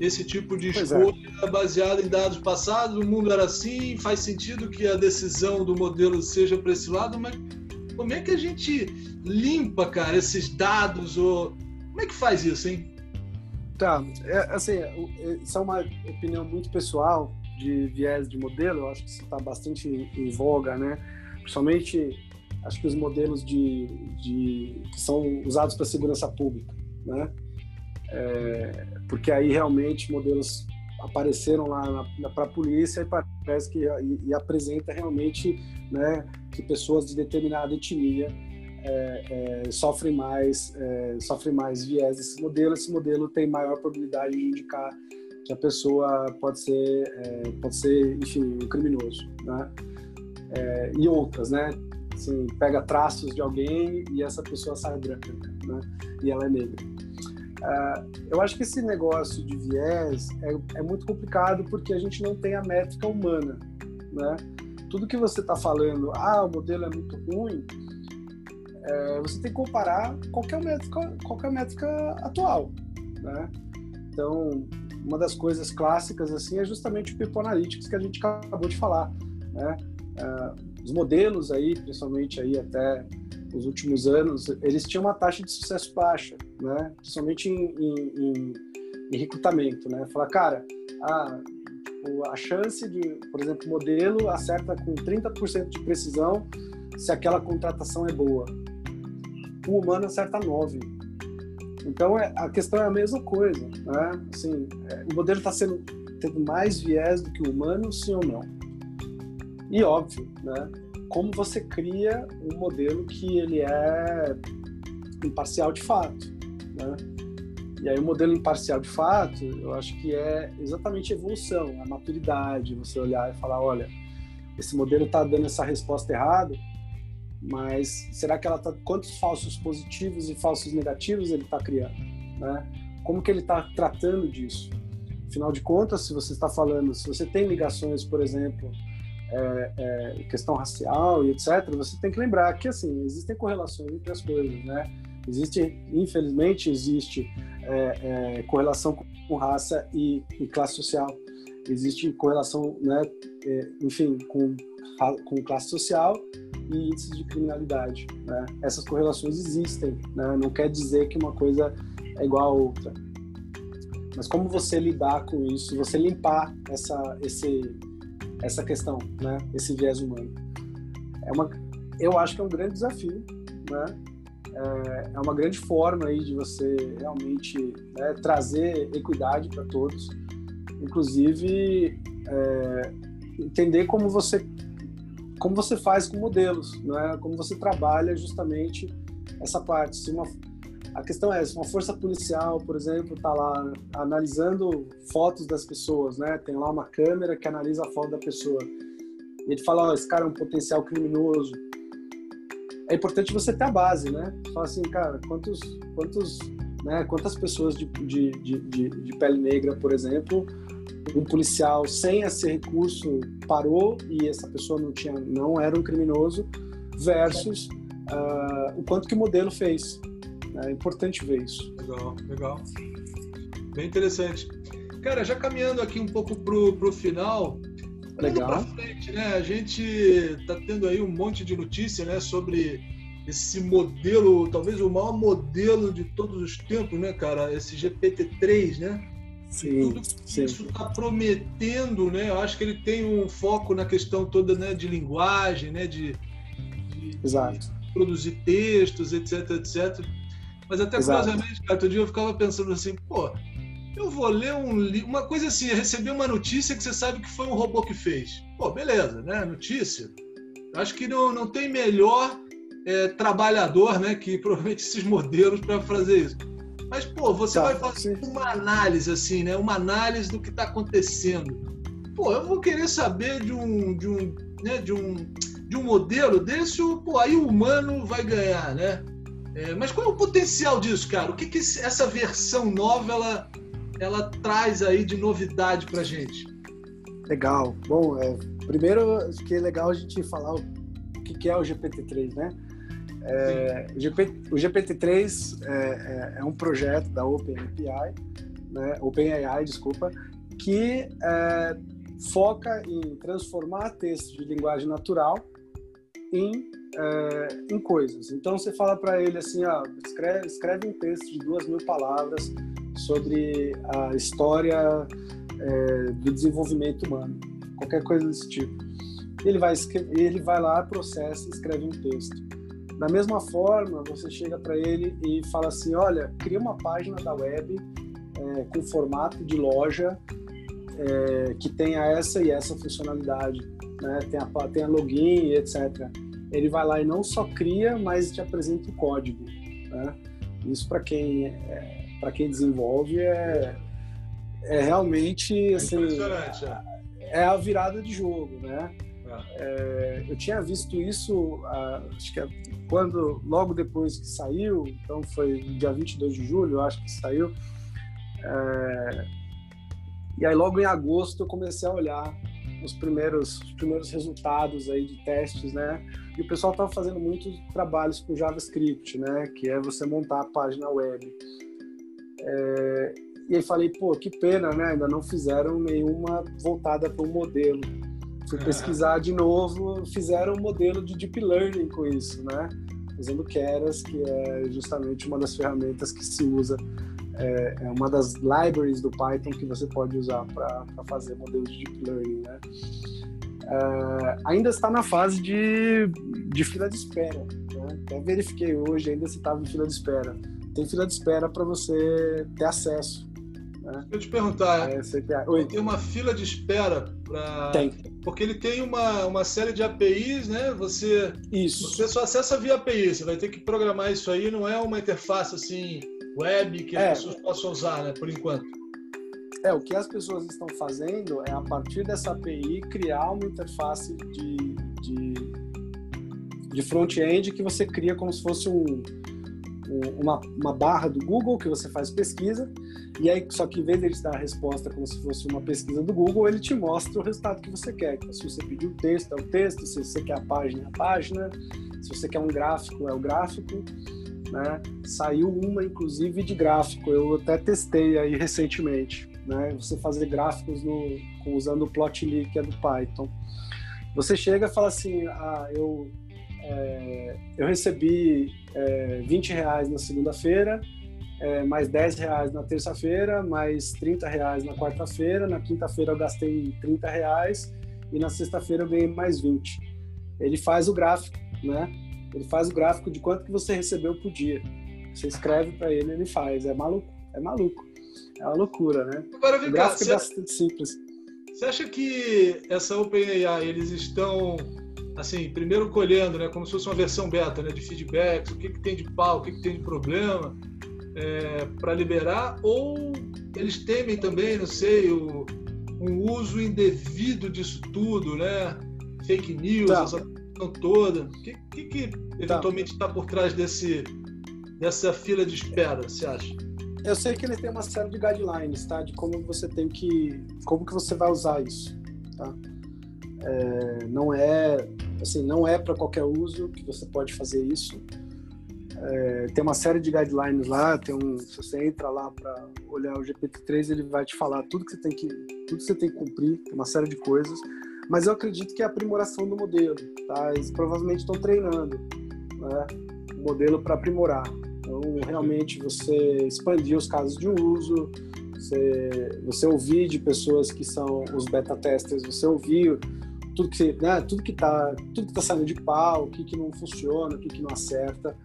esse tipo de pois é. escolha é. baseada em dados passados, o mundo era assim, faz sentido que a decisão do modelo seja para esse lado, mas como é que a gente limpa, cara, esses dados? Ou... Como é que faz isso, hein? Tá, é, assim, é, isso é uma opinião muito pessoal de viés de modelo, eu acho que isso está bastante em voga, né? Principalmente, acho que os modelos de, de que são usados para segurança pública, né? É, porque aí realmente modelos apareceram lá para a polícia e parece que e, e, apresenta realmente né, que pessoas de determinada etnia é, é, sofrem mais é, sofrem mais viés desse modelo esse modelo tem maior probabilidade de indicar que a pessoa pode ser é, pode ser enfim um criminoso né? É, e outras né assim, pega traços de alguém e essa pessoa sai branca né? e ela é negra Uh, eu acho que esse negócio de viés é, é, muito complicado porque a gente não tem a métrica humana, né? Tudo que você está falando, ah, o modelo é muito ruim, é, você tem que comparar qualquer métrica, qualquer métrica atual, né? Então, uma das coisas clássicas assim é justamente o People Analytics que a gente acabou de falar, né? Uh, os modelos aí, principalmente aí até os últimos anos, eles tinham uma taxa de sucesso baixa, né? Principalmente em, em, em recrutamento, né? Falar, cara, a, a chance de, por exemplo, modelo acerta com 30% de precisão se aquela contratação é boa. O humano acerta 9. Então é, a questão é a mesma coisa, né? Assim, é, o modelo está sendo tendo mais viés do que o humano, sim ou não? E óbvio, né? como você cria um modelo que ele é imparcial de fato, né? E aí o modelo imparcial de fato, eu acho que é exatamente a evolução, a maturidade, você olhar e falar, olha, esse modelo está dando essa resposta errada, mas será que ela tá quantos falsos positivos e falsos negativos ele está criando, né? Como que ele está tratando disso? Afinal de contas, se você está falando, se você tem ligações, por exemplo, é, é, questão racial e etc., você tem que lembrar que assim existem correlações entre as coisas, né? Existe, infelizmente, existe é, é correlação com raça e, e, classe social. Existe correlação, né? É, enfim, com com classe social e índices de criminalidade. Né? Essas correlações existem, né? não quer dizer que uma coisa é igual a outra. Mas como você lidar com isso, você limpar essa, esse, essa questão, né? Esse viés humano. É uma, eu acho que é um grande desafio, né? É, é uma grande forma aí de você realmente né, trazer equidade para todos, inclusive é, entender como você como você faz com modelos, né? Como você trabalha justamente essa parte. Se uma a questão é, se uma força policial, por exemplo, está lá analisando fotos das pessoas, né? Tem lá uma câmera que analisa a foto da pessoa. E ele fala, oh, esse cara é um potencial criminoso. É importante você ter a base, né? Fala assim, cara, quantos, quantos, né? Quantas pessoas de, de, de, de pele negra, por exemplo, um policial sem esse recurso parou e essa pessoa não tinha, não era um criminoso, versus uh, o quanto que o modelo fez. É importante ver isso. Legal, legal. Bem interessante. Cara, já caminhando aqui um pouco pro, pro final, Legal. Frente, né? A gente está tendo aí um monte de notícia, né, sobre esse modelo, talvez o maior modelo de todos os tempos, né, cara? Esse GPT-3, né? Sim, tudo sim. isso está prometendo, né? Eu acho que ele tem um foco na questão toda né, de linguagem, né? De, de, Exato. de produzir textos, etc, etc. Mas até Exato. curiosamente, cara, outro dia eu ficava pensando assim, pô, eu vou ler um livro. Uma coisa assim, receber uma notícia que você sabe que foi um robô que fez. Pô, beleza, né? Notícia. Acho que não, não tem melhor é, trabalhador, né? Que provavelmente esses modelos para fazer isso. Mas, pô, você tá, vai fazer sim. uma análise, assim, né? Uma análise do que está acontecendo. Pô, eu vou querer saber de um, de um, né? de um, de um modelo desse, pô, aí o humano vai ganhar, né? É, mas qual é o potencial disso, cara? O que, que essa versão nova ela, ela traz aí de novidade para gente? Legal. Bom, é, primeiro acho que é legal a gente falar o que, que é o GPT-3, né? É, o, GP, o, GPT-3 é, é, é, um projeto da OpenAI, né, OpenAI, desculpa, que é, foca em transformar textos de linguagem natural em, é, em coisas. Então você fala para ele assim, ó, escreve, escreve um texto de duas mil palavras sobre a história do desenvolvimento humano, qualquer coisa desse tipo. Ele vai, ele vai lá, processa escreve um texto. Da mesma forma, você chega para ele e fala assim: olha, cria uma página da web é, com formato de loja é, que tenha essa e essa funcionalidade, né? tem, a, tem a login, etc. Ele vai lá e não só cria, mas te apresenta o código. Né? Isso para quem é, para quem desenvolve é, é realmente é assim, é a virada de jogo, né? É, eu tinha visto isso, acho que é quando, logo depois que saiu, então foi dia 22 de julho, acho que saiu. É, e aí, logo em agosto, eu comecei a olhar os primeiros, os primeiros resultados aí de testes, né? E o pessoal estava fazendo muitos trabalhos com JavaScript, né? Que é você montar a página web. É, e aí falei, pô, que pena, né? Ainda não fizeram nenhuma voltada para o modelo fui pesquisar de novo, fizeram um modelo de deep learning com isso, né? Usando Keras, que é justamente uma das ferramentas que se usa, é, é uma das libraries do Python que você pode usar para fazer modelos de deep learning, né? É, ainda está na fase de, de fila de espera. Né? Até verifiquei hoje ainda se estava em fila de espera. Tem fila de espera para você ter acesso né? Deixa eu te perguntar, é, tem uma fila de espera para. Tem. Porque ele tem uma, uma série de APIs, né? Você, isso. você só acessa via API, você vai ter que programar isso aí, não é uma interface assim web que as é. pessoas possam usar, né? Por enquanto. É, o que as pessoas estão fazendo é, a partir dessa API, criar uma interface de, de, de front-end que você cria como se fosse um, uma, uma barra do Google que você faz pesquisa, e aí, só que em vez de ele te dar a resposta como se fosse uma pesquisa do Google, ele te mostra o resultado que você quer. Então, se você pedir o texto, é o texto, se você quer a página, é a página, se você quer um gráfico, é o gráfico. Né? Saiu uma, inclusive, de gráfico, eu até testei aí recentemente. Né? Você fazer gráficos no, usando o Plotly, que é do Python. Você chega e fala assim, ah, eu é, eu recebi é, 20 reais na segunda-feira, é, mais 10 reais na terça-feira, mais 30 reais na quarta-feira, na quinta-feira eu gastei 30 reais e na sexta-feira eu ganhei mais 20. Ele faz o gráfico, né? Ele faz o gráfico de quanto que você recebeu por dia. Você escreve para ele, ele faz. É maluco, é maluco. É uma loucura, né? Agora, o gráfico é bastante simples. Você acha que essa OpenAI, eles estão assim, primeiro colhendo, né, como se fosse uma versão beta, né, de feedbacks, o que, que tem de pau, o que, que tem de problema, é, para liberar, ou eles temem também, não sei, o, um uso indevido disso tudo, né, fake news, tá. essa questão toda. O que, que, que tá. eventualmente está por trás desse, dessa fila de espera, você acha? Eu sei que ele tem uma série de guidelines, tá? De como você tem que, como que você vai usar isso, tá? É, não é Assim, não é para qualquer uso que você pode fazer isso. É, tem uma série de guidelines lá, tem um, se você entra lá para olhar o GPT-3, ele vai te falar tudo que você tem que tudo que você tem que cumprir, uma série de coisas. Mas eu acredito que é a aprimoração do modelo, tá? Eles provavelmente estão treinando né, o modelo para aprimorar. Então, realmente, você expandir os casos de uso, Você, você ouvir de pessoas que são os beta testers, você ouvir tudo que né, tudo que está tudo que tá saindo de pau, o que, que não funciona, o que, que não acerta,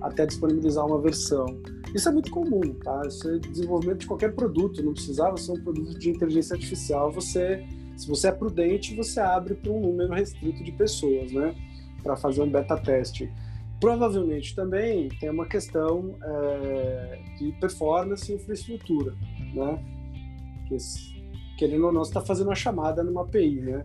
até disponibilizar uma versão. Isso é muito comum, tá? Isso é desenvolvimento de qualquer produto, não precisava ser um produto de inteligência artificial. Você, se você é prudente, você abre para um número restrito de pessoas, né? Para fazer um beta teste. Provavelmente também tem uma questão é, de performance e infraestrutura, né? Que, querendo ou não, você está fazendo uma chamada numa API, né?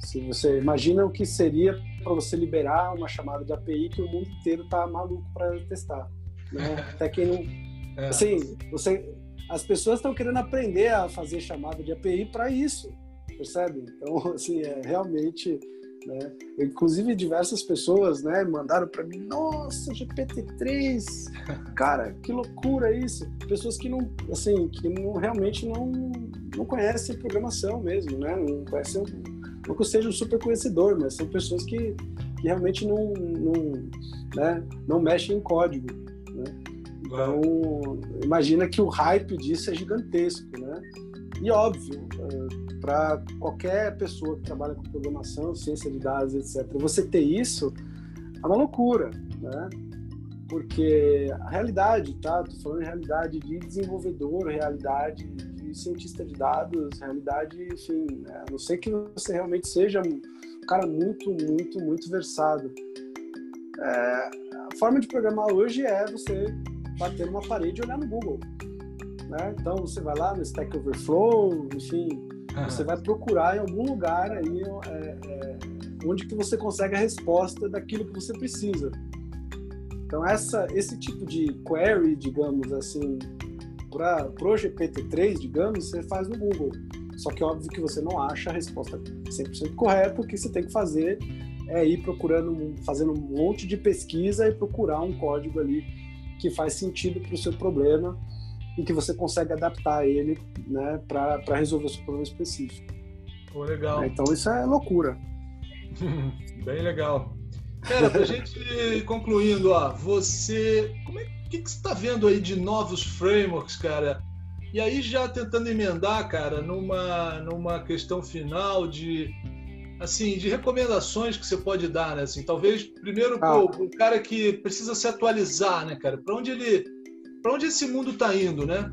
Se você imagina o que seria para você liberar uma chamada de API que o mundo inteiro está maluco para testar. Né? Até quem não. *laughs* É. Assim, você, as pessoas estão querendo aprender a fazer chamada de API para isso, percebe? Então, *laughs* assim, é realmente. Né? Inclusive, diversas pessoas né, mandaram para mim: Nossa, GPT-3, *laughs* cara, que loucura isso! Pessoas que não, assim, que não, realmente não, não conhecem programação mesmo, né? Não conhecem, não que eu seja um super conhecedor, mas são pessoas que, que realmente não, não, né, não mexem em código. Então, imagina que o hype disso é gigantesco, né? E óbvio, é, para qualquer pessoa que trabalha com programação, ciência de dados, etc., você ter isso é uma loucura, né? Porque a realidade, tá? Tô falando de realidade de desenvolvedor, realidade de cientista de dados, realidade, enfim, né? a não sei que você realmente seja um cara muito, muito, muito versado. É, a forma de programar hoje é você bater numa parede e olhar no Google. Né? Então você vai lá no Stack Overflow, enfim, você vai procurar em algum lugar aí é, é, onde que você consegue a resposta daquilo que você precisa. Então essa, esse tipo de query, digamos assim, para o GPT-3, digamos, você faz no Google. Só que é óbvio que você não acha a resposta 100% correta, o que você tem que fazer é ir procurando, fazendo um monte de pesquisa e procurar um código ali que faz sentido para o seu problema e que você consegue adaptar ele né, para resolver o seu problema específico. Pô, legal. Então isso é loucura. *laughs* Bem legal. Cara, para a *laughs* gente ir concluindo, ó, você, como é que, que você está vendo aí de novos frameworks, cara? E aí já tentando emendar, cara, numa, numa questão final de assim, de recomendações que você pode dar, né? Assim, talvez primeiro ah. o cara que precisa se atualizar, né, cara? Para onde ele, para onde esse mundo está indo, né?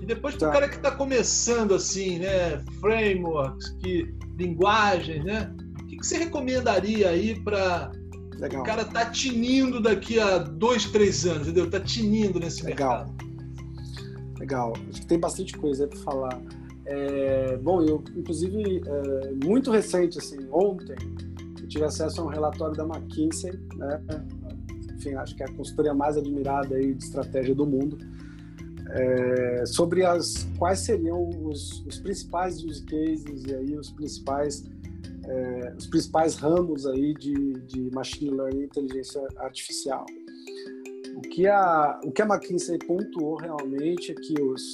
E depois para o tá. cara que está começando assim, né? Frameworks, que linguagens, né? O que, que você recomendaria aí para o cara tá tinindo daqui a dois, três anos, entendeu? Tá tinindo nesse Legal. mercado. Legal. Acho que tem bastante coisa para falar. É, bom, eu, inclusive, é, muito recente, assim, ontem, eu tive acesso a um relatório da McKinsey, né? enfim, acho que é a consultoria mais admirada aí de estratégia do mundo, é, sobre as quais seriam os, os, principais use cases e aí os principais é, os principais ramos aí de, de machine learning e inteligência artificial. O que a o que a McKinsey pontuou realmente é que os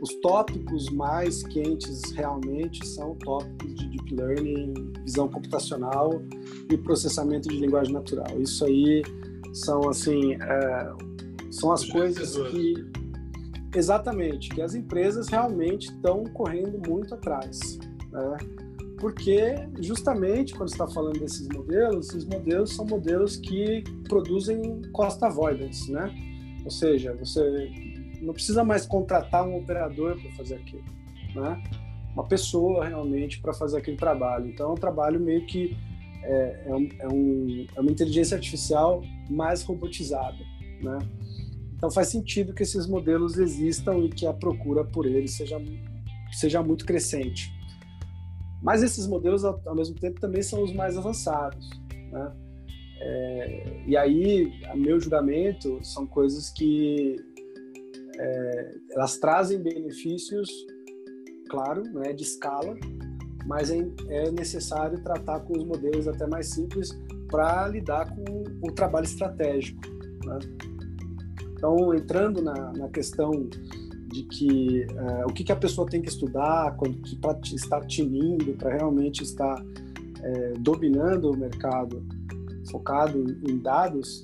os tópicos mais quentes realmente são tópicos de deep learning, visão computacional e processamento de linguagem natural. Isso aí são assim é, são as coisas que exatamente que as empresas realmente estão correndo muito atrás, né? Porque justamente quando está falando desses modelos, esses modelos são modelos que produzem cost avoidance, né? Ou seja, você não precisa mais contratar um operador para fazer aquilo, né? Uma pessoa realmente para fazer aquele trabalho. Então é um trabalho meio que é, é, um, é, um, é uma inteligência artificial mais robotizada, né? Então faz sentido que esses modelos existam e que a procura por eles seja seja muito crescente. Mas esses modelos, ao mesmo tempo, também são os mais avançados. Né? É, e aí, a meu julgamento, são coisas que é, elas trazem benefícios, claro, né, de escala, mas é, é necessário tratar com os modelos até mais simples para lidar com o trabalho estratégico. Né? Então, entrando na, na questão de que é, o que, que, a pessoa tem que estudar para estar tinindo, para realmente estar é, dominando o mercado focado em dados,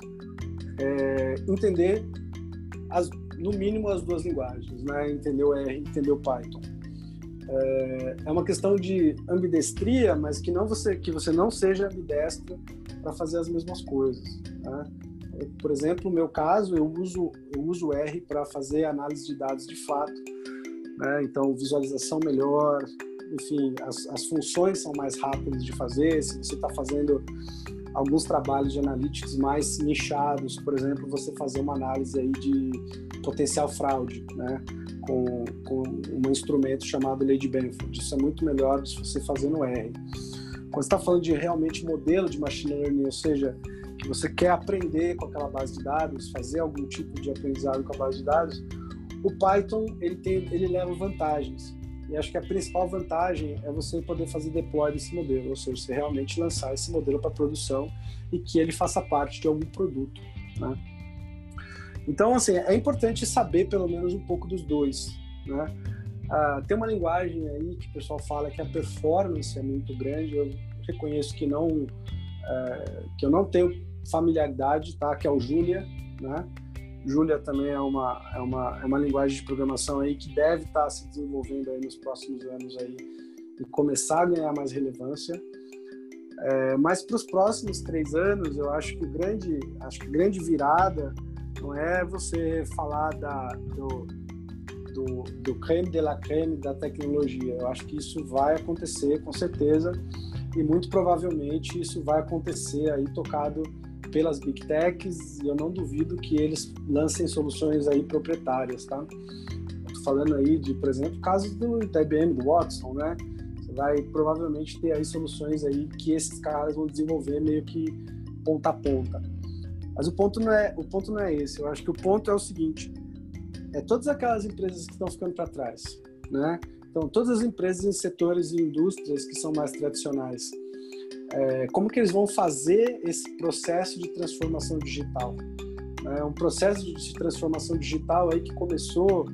é, entender as, no mínimo as duas linguagens, né? Entender o R, entender o Python. É, é uma questão de ambidestria, mas que não você que você não seja ambidestro para fazer as mesmas coisas. Né? Por exemplo, no meu caso, eu uso eu uso R para fazer análise de dados de fato, né? Então visualização melhor, enfim, as, as funções são mais rápidas de fazer. Se você está fazendo alguns trabalhos de analytics mais nichados, por exemplo, você fazer uma análise aí de potencial fraude, né? Com, com um instrumento chamado Lady Benford. Isso é muito melhor se você fazer no R. Quando você está falando de realmente modelo de machine learning, ou seja, que você quer aprender com aquela base de dados, fazer algum tipo de aprendizado com a base de dados, o Python ele tem, ele leva vantagens. E acho que a principal vantagem é você poder fazer deploy desse modelo, ou seja, você realmente lançar esse modelo para produção e que ele faça parte de algum produto, né? Então, assim, é importante saber pelo menos um pouco dos dois, né? Ah, tem uma linguagem aí que o pessoal fala que a performance é muito grande. Eu reconheço que não é, que eu não tenho familiaridade, tá? Que é o Julia, né? Julia também é uma, é uma, é uma linguagem de programação aí que deve estar tá se desenvolvendo aí nos próximos anos aí e começar a ganhar mais relevância. É, mas para os próximos três anos, eu acho que grande, acho que grande virada não é você falar da, do, do, do creme de la creme da tecnologia. Eu acho que isso vai acontecer com certeza e muito provavelmente isso vai acontecer aí tocado pelas big techs e eu não duvido que eles lancem soluções aí proprietárias, tá? Estou falando aí de, por exemplo, casos do da IBM, do Watson, né? Você vai provavelmente ter aí soluções aí que esses caras vão desenvolver meio que ponta a ponta. Mas o ponto não é o ponto não é esse. Eu acho que o ponto é o seguinte: é todas aquelas empresas que estão ficando para trás, né? Então, todas as empresas em setores e indústrias que são mais tradicionais, é, como que eles vão fazer esse processo de transformação digital? É um processo de transformação digital aí que começou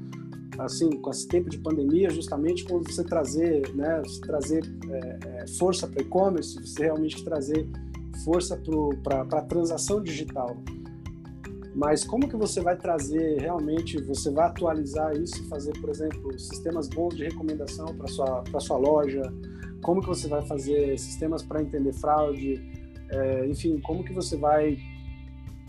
assim com esse tempo de pandemia, justamente quando você trazer, né, você trazer é, é, força para e-commerce, você realmente trazer força para a transação digital. Mas como que você vai trazer realmente, você vai atualizar isso, fazer, por exemplo, sistemas bons de recomendação para sua para sua loja, como que você vai fazer sistemas para entender fraude, é, enfim, como que você vai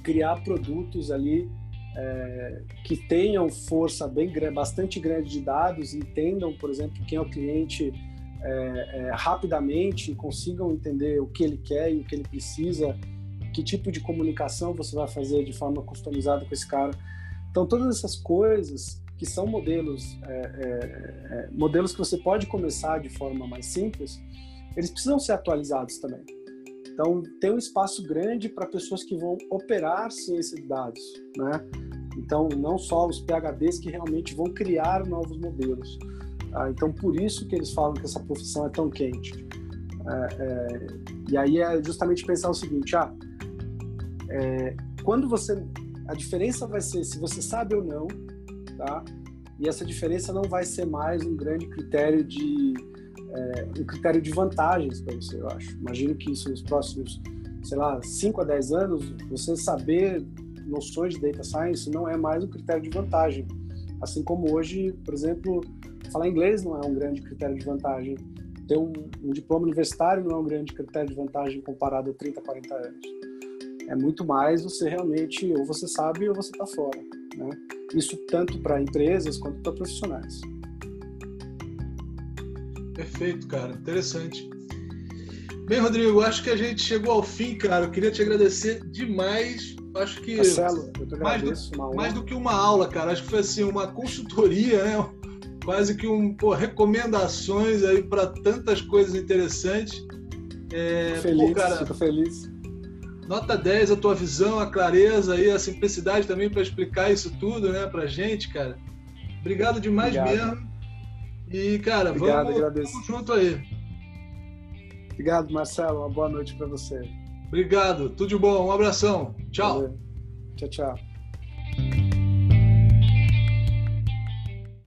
criar produtos ali é, que tenham força bem bastante grande de dados, entendam, por exemplo, quem é o cliente é, é, rapidamente, consigam entender o que ele quer e o que ele precisa, que tipo de comunicação você vai fazer de forma customizada com esse cara. Então, todas essas coisas que são modelos, é, é, é, modelos que você pode começar de forma mais simples, eles precisam ser atualizados também. Então, tem um espaço grande para pessoas que vão operar ciência de dados, né? Então, não só os PHDs que realmente vão criar novos modelos. Tá? Então, por isso que eles falam que essa profissão é tão quente. É, é, e aí é justamente pensar o seguinte, ah, é, quando você... A diferença vai ser se você sabe ou não tá? E essa diferença não vai ser mais um grande critério de é, um critério de vantagens para você, eu acho. Imagino que isso nos próximos, sei lá, 5 a 10 anos, você saber noções de data science não é mais um critério de vantagem. Assim como hoje, por exemplo, falar inglês não é um grande critério de vantagem. Ter um, um diploma universitário não é um grande critério de vantagem comparado a 30, 40 anos. É muito mais você realmente, ou você sabe ou você está fora. Né? Isso tanto para empresas quanto para profissionais. Perfeito, cara. Interessante. Bem, Rodrigo, acho que a gente chegou ao fim, cara. Eu queria te agradecer demais. Acho que. Marcelo, eu te agradeço, mais, do, mais do que uma aula, cara. Acho que foi assim, uma consultoria, né? Quase que um, pô, recomendações aí para tantas coisas interessantes. É, feliz, pô, cara, fico feliz. Nota 10 a tua visão, a clareza aí, a simplicidade também para explicar isso tudo, né, pra gente, cara. Obrigado demais Obrigado. mesmo. E, cara, Obrigado, vamos, vamos junto aí. Obrigado, Marcelo. Uma boa noite para você. Obrigado. Tudo de bom. Um abração. Tchau. Valeu. Tchau, tchau.